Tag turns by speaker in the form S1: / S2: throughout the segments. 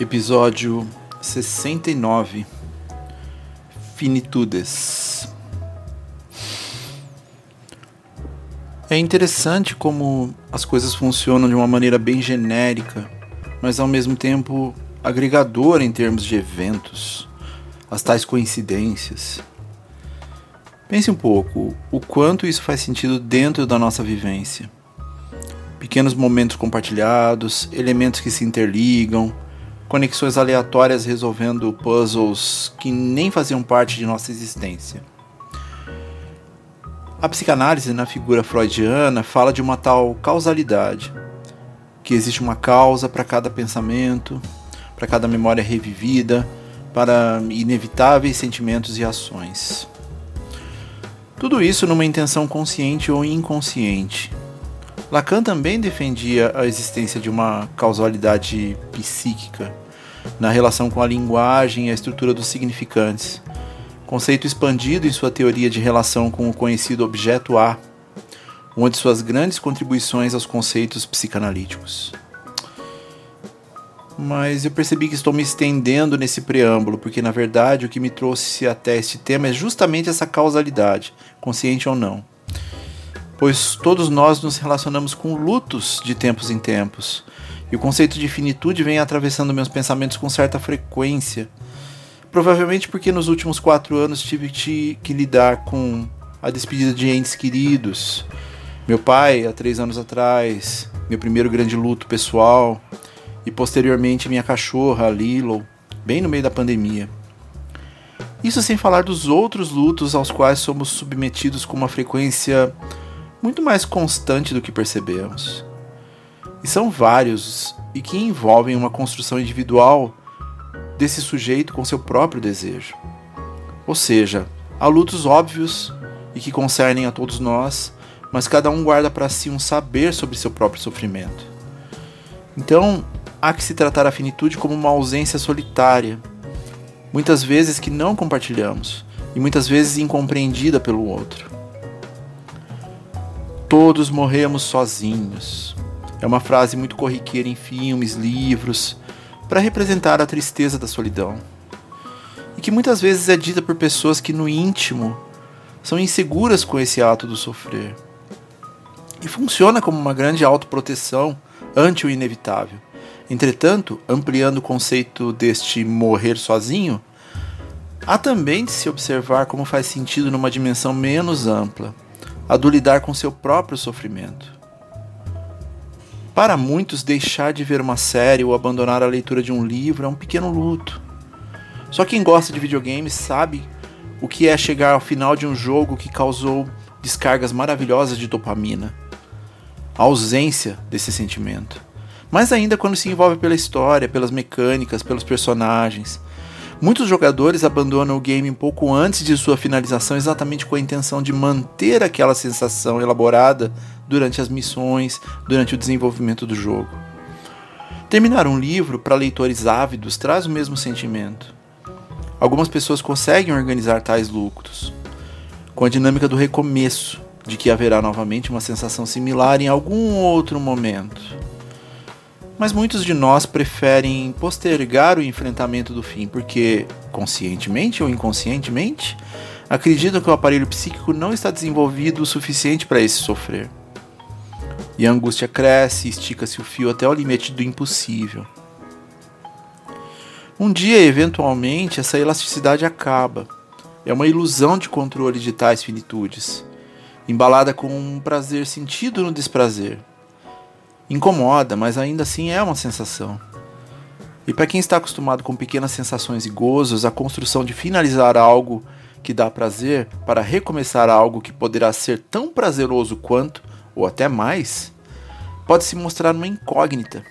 S1: Episódio 69 Finitudes É interessante como as coisas funcionam de uma maneira bem genérica, mas ao mesmo tempo agregadora em termos de eventos, as tais coincidências. Pense um pouco o quanto isso faz sentido dentro da nossa vivência. Pequenos momentos compartilhados, elementos que se interligam, conexões aleatórias resolvendo puzzles que nem faziam parte de nossa existência. A psicanálise, na figura freudiana, fala de uma tal causalidade, que existe uma causa para cada pensamento, para cada memória revivida, para inevitáveis sentimentos e ações. Tudo isso numa intenção consciente ou inconsciente. Lacan também defendia a existência de uma causalidade psíquica, na relação com a linguagem e a estrutura dos significantes, conceito expandido em sua teoria de relação com o conhecido objeto A, uma de suas grandes contribuições aos conceitos psicanalíticos. Mas eu percebi que estou me estendendo nesse preâmbulo, porque na verdade o que me trouxe até este tema é justamente essa causalidade, consciente ou não. Pois todos nós nos relacionamos com lutos de tempos em tempos, e o conceito de finitude vem atravessando meus pensamentos com certa frequência. Provavelmente porque nos últimos quatro anos tive que lidar com a despedida de entes queridos. Meu pai, há três anos atrás, meu primeiro grande luto pessoal, e posteriormente minha cachorra, a Lilo, bem no meio da pandemia. Isso sem falar dos outros lutos aos quais somos submetidos com uma frequência muito mais constante do que percebemos. E são vários e que envolvem uma construção individual desse sujeito com seu próprio desejo. Ou seja, há lutos óbvios e que concernem a todos nós, mas cada um guarda para si um saber sobre seu próprio sofrimento. Então, há que se tratar a finitude como uma ausência solitária, muitas vezes que não compartilhamos e muitas vezes incompreendida pelo outro. Todos morremos sozinhos. É uma frase muito corriqueira em filmes, livros, para representar a tristeza da solidão. E que muitas vezes é dita por pessoas que no íntimo são inseguras com esse ato do sofrer. E funciona como uma grande autoproteção ante o inevitável. Entretanto, ampliando o conceito deste morrer sozinho, há também de se observar como faz sentido numa dimensão menos ampla, a do lidar com seu próprio sofrimento. Para muitos, deixar de ver uma série ou abandonar a leitura de um livro é um pequeno luto. Só quem gosta de videogames sabe o que é chegar ao final de um jogo que causou descargas maravilhosas de dopamina. A ausência desse sentimento. Mais ainda quando se envolve pela história, pelas mecânicas, pelos personagens. Muitos jogadores abandonam o game um pouco antes de sua finalização, exatamente com a intenção de manter aquela sensação elaborada durante as missões, durante o desenvolvimento do jogo. Terminar um livro para leitores ávidos traz o mesmo sentimento. Algumas pessoas conseguem organizar tais lucros, com a dinâmica do recomeço, de que haverá novamente uma sensação similar em algum outro momento mas muitos de nós preferem postergar o enfrentamento do fim porque, conscientemente ou inconscientemente, acreditam que o aparelho psíquico não está desenvolvido o suficiente para esse sofrer. E a angústia cresce estica-se o fio até o limite do impossível. Um dia, eventualmente, essa elasticidade acaba. É uma ilusão de controle de tais finitudes, embalada com um prazer sentido no desprazer Incomoda, mas ainda assim é uma sensação. E para quem está acostumado com pequenas sensações e gozos, a construção de finalizar algo que dá prazer para recomeçar algo que poderá ser tão prazeroso quanto, ou até mais, pode se mostrar uma incógnita.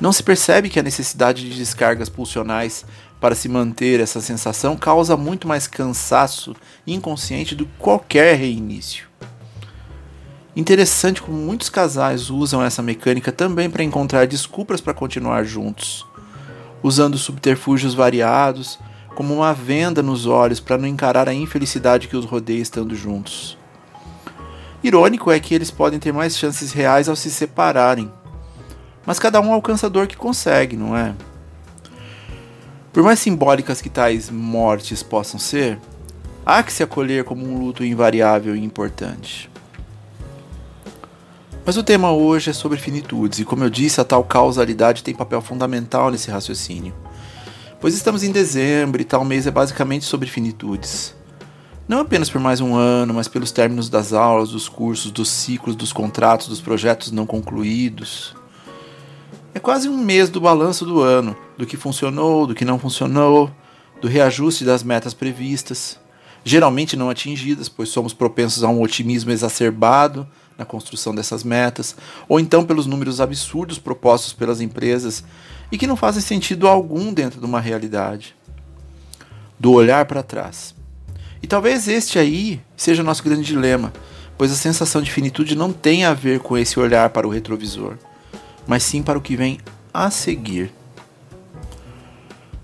S1: Não se percebe que a necessidade de descargas pulsionais para se manter essa sensação causa muito mais cansaço inconsciente do que qualquer reinício. Interessante como muitos casais usam essa mecânica também para encontrar desculpas para continuar juntos, usando subterfúgios variados, como uma venda nos olhos para não encarar a infelicidade que os rodeia estando juntos. Irônico é que eles podem ter mais chances reais ao se separarem, mas cada um alcança a dor que consegue, não é? Por mais simbólicas que tais mortes possam ser, há que se acolher como um luto invariável e importante. Mas o tema hoje é sobre finitudes, e como eu disse, a tal causalidade tem papel fundamental nesse raciocínio. Pois estamos em dezembro e tal mês é basicamente sobre finitudes. Não apenas por mais um ano, mas pelos términos das aulas, dos cursos, dos ciclos, dos contratos, dos projetos não concluídos. É quase um mês do balanço do ano, do que funcionou, do que não funcionou, do reajuste das metas previstas, geralmente não atingidas, pois somos propensos a um otimismo exacerbado na construção dessas metas, ou então pelos números absurdos propostos pelas empresas e que não fazem sentido algum dentro de uma realidade. Do olhar para trás. E talvez este aí seja nosso grande dilema, pois a sensação de finitude não tem a ver com esse olhar para o retrovisor mas sim para o que vem a seguir.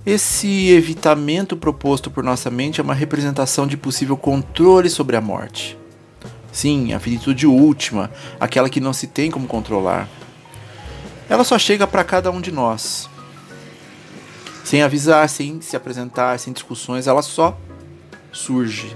S1: Esse evitamento proposto por nossa mente é uma representação de possível controle sobre a morte. Sim, a finitude última, aquela que não se tem como controlar. Ela só chega para cada um de nós. Sem avisar, sem se apresentar, sem discussões, ela só surge.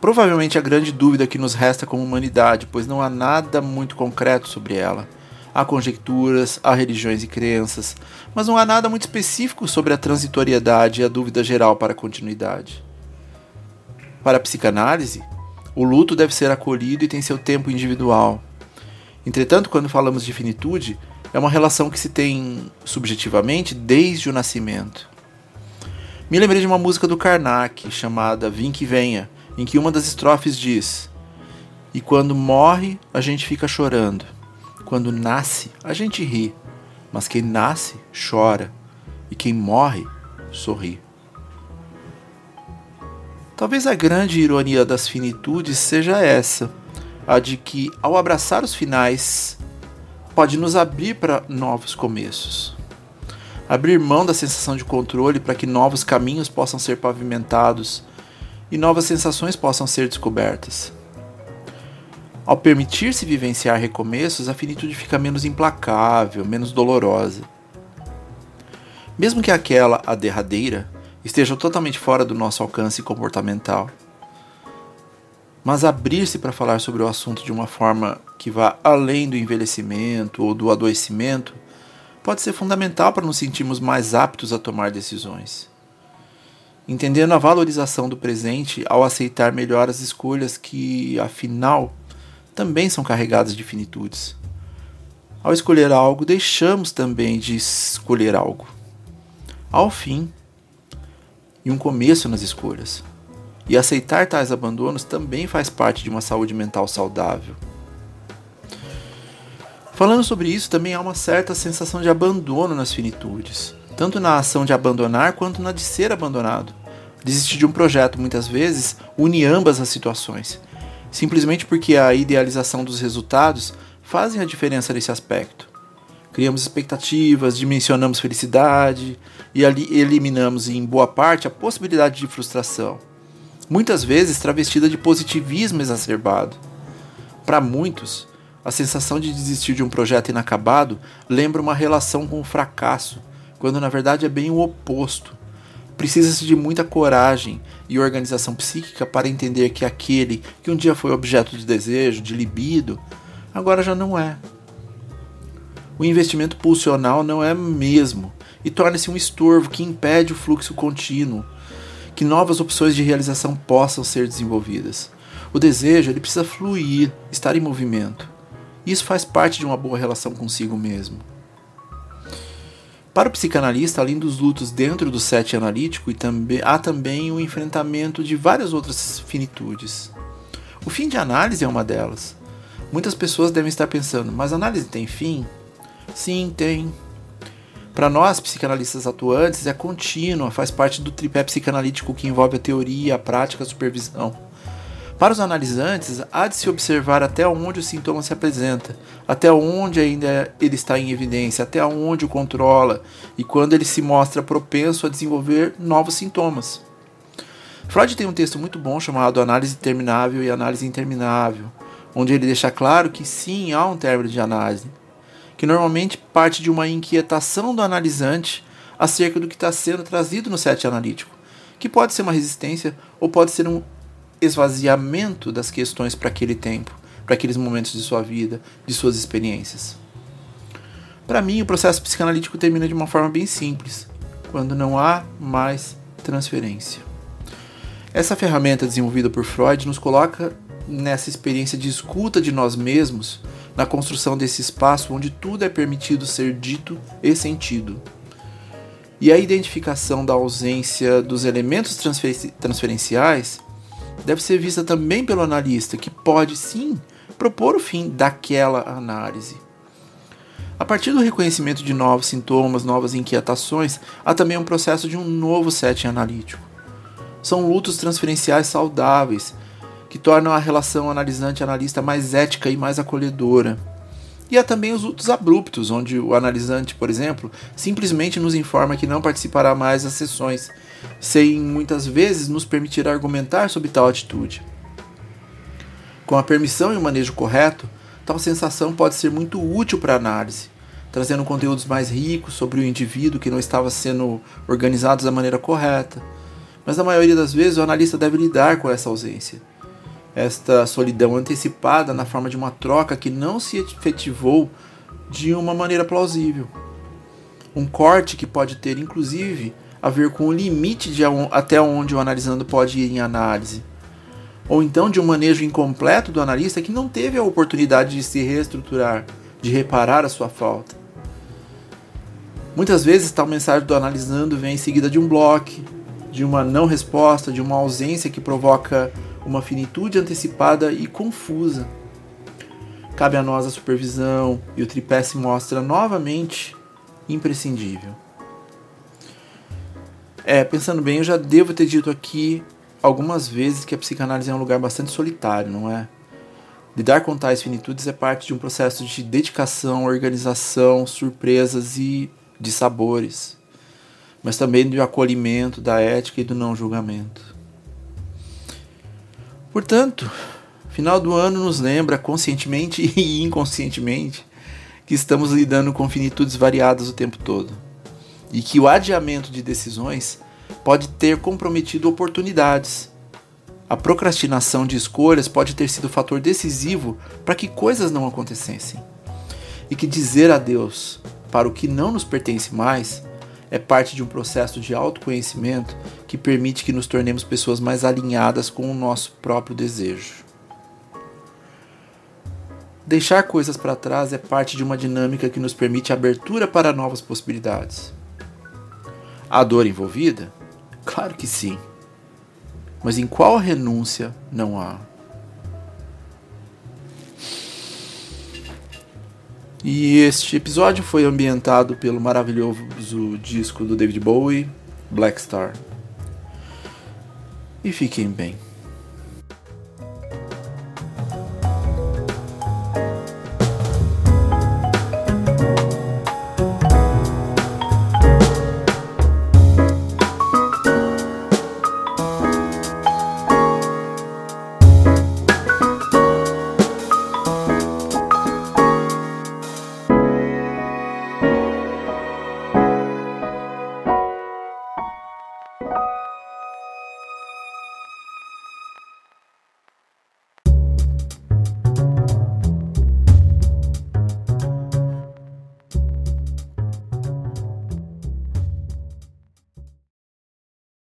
S1: Provavelmente a grande dúvida que nos resta como humanidade, pois não há nada muito concreto sobre ela. Há conjecturas, há religiões e crenças, mas não há nada muito específico sobre a transitoriedade e a dúvida geral para a continuidade. Para a psicanálise, o luto deve ser acolhido e tem seu tempo individual. Entretanto, quando falamos de finitude, é uma relação que se tem subjetivamente desde o nascimento. Me lembrei de uma música do Karnak chamada Vim que Venha, em que uma das estrofes diz: E quando morre, a gente fica chorando. Quando nasce, a gente ri, mas quem nasce chora e quem morre sorri. Talvez a grande ironia das finitudes seja essa, a de que, ao abraçar os finais, pode nos abrir para novos começos. Abrir mão da sensação de controle para que novos caminhos possam ser pavimentados e novas sensações possam ser descobertas. Ao permitir-se vivenciar recomeços, a finitude fica menos implacável, menos dolorosa. Mesmo que aquela, a derradeira, esteja totalmente fora do nosso alcance comportamental. Mas abrir-se para falar sobre o assunto de uma forma que vá além do envelhecimento ou do adoecimento pode ser fundamental para nos sentirmos mais aptos a tomar decisões. Entendendo a valorização do presente ao aceitar melhor as escolhas que, afinal, também são carregadas de finitudes. Ao escolher algo, deixamos também de escolher algo. Ao fim, e um começo nas escolhas. E aceitar tais abandonos também faz parte de uma saúde mental saudável. Falando sobre isso, também há uma certa sensação de abandono nas finitudes, tanto na ação de abandonar quanto na de ser abandonado. Desistir de um projeto muitas vezes une ambas as situações simplesmente porque a idealização dos resultados fazem a diferença nesse aspecto. Criamos expectativas, dimensionamos felicidade e ali eliminamos em boa parte a possibilidade de frustração, muitas vezes travestida de positivismo exacerbado. Para muitos, a sensação de desistir de um projeto inacabado lembra uma relação com o fracasso, quando na verdade é bem o oposto. Precisa-se de muita coragem e organização psíquica para entender que aquele que um dia foi objeto de desejo, de libido, agora já não é. O investimento pulsional não é mesmo e torna-se um estorvo que impede o fluxo contínuo, que novas opções de realização possam ser desenvolvidas. O desejo ele precisa fluir, estar em movimento. Isso faz parte de uma boa relação consigo mesmo. Para o psicanalista, além dos lutos dentro do set analítico, há também o enfrentamento de várias outras finitudes. O fim de análise é uma delas. Muitas pessoas devem estar pensando, mas análise tem fim? Sim, tem. Para nós, psicanalistas atuantes, é contínua, faz parte do tripé psicanalítico que envolve a teoria, a prática a supervisão. Para os analisantes, há de se observar até onde o sintoma se apresenta, até onde ainda ele está em evidência, até onde o controla e quando ele se mostra propenso a desenvolver novos sintomas. Freud tem um texto muito bom chamado Análise Terminável e Análise Interminável, onde ele deixa claro que sim, há um término de análise, que normalmente parte de uma inquietação do analisante acerca do que está sendo trazido no set analítico, que pode ser uma resistência ou pode ser um esvaziamento das questões para aquele tempo, para aqueles momentos de sua vida, de suas experiências. Para mim, o processo psicanalítico termina de uma forma bem simples, quando não há mais transferência. Essa ferramenta desenvolvida por Freud nos coloca nessa experiência de escuta de nós mesmos, na construção desse espaço onde tudo é permitido ser dito e sentido. E a identificação da ausência dos elementos transferenciais deve ser vista também pelo analista, que pode sim propor o fim daquela análise. A partir do reconhecimento de novos sintomas, novas inquietações, há também um processo de um novo setting analítico são lutos transferenciais saudáveis, que tornam a relação analisante-analista mais ética e mais acolhedora. E há também os lutos abruptos, onde o analisante, por exemplo, simplesmente nos informa que não participará mais das sessões, sem muitas vezes nos permitir argumentar sobre tal atitude. Com a permissão e o manejo correto, tal sensação pode ser muito útil para a análise, trazendo conteúdos mais ricos sobre o indivíduo que não estava sendo organizado da maneira correta, mas na maioria das vezes o analista deve lidar com essa ausência. Esta solidão antecipada na forma de uma troca que não se efetivou de uma maneira plausível. Um corte que pode ter, inclusive, a ver com o limite de até onde o analisando pode ir em análise. Ou então de um manejo incompleto do analista que não teve a oportunidade de se reestruturar, de reparar a sua falta. Muitas vezes tal mensagem do analisando vem em seguida de um bloco, de uma não resposta, de uma ausência que provoca uma finitude antecipada e confusa. Cabe a nós a supervisão e o tripé se mostra novamente imprescindível. É, pensando bem, eu já devo ter dito aqui algumas vezes que a psicanálise é um lugar bastante solitário, não é? Lidar com tais finitudes é parte de um processo de dedicação, organização, surpresas e de sabores mas também do acolhimento, da ética e do não julgamento. Portanto, final do ano nos lembra conscientemente e inconscientemente que estamos lidando com finitudes variadas o tempo todo e que o adiamento de decisões pode ter comprometido oportunidades. A procrastinação de escolhas pode ter sido fator decisivo para que coisas não acontecessem. E que dizer adeus para o que não nos pertence mais é parte de um processo de autoconhecimento que permite que nos tornemos pessoas mais alinhadas com o nosso próprio desejo. Deixar coisas para trás é parte de uma dinâmica que nos permite abertura para novas possibilidades. Há dor envolvida? Claro que sim. Mas em qual renúncia não há? E este episódio foi ambientado pelo maravilhoso disco do David Bowie, Black Star. E fiquem bem.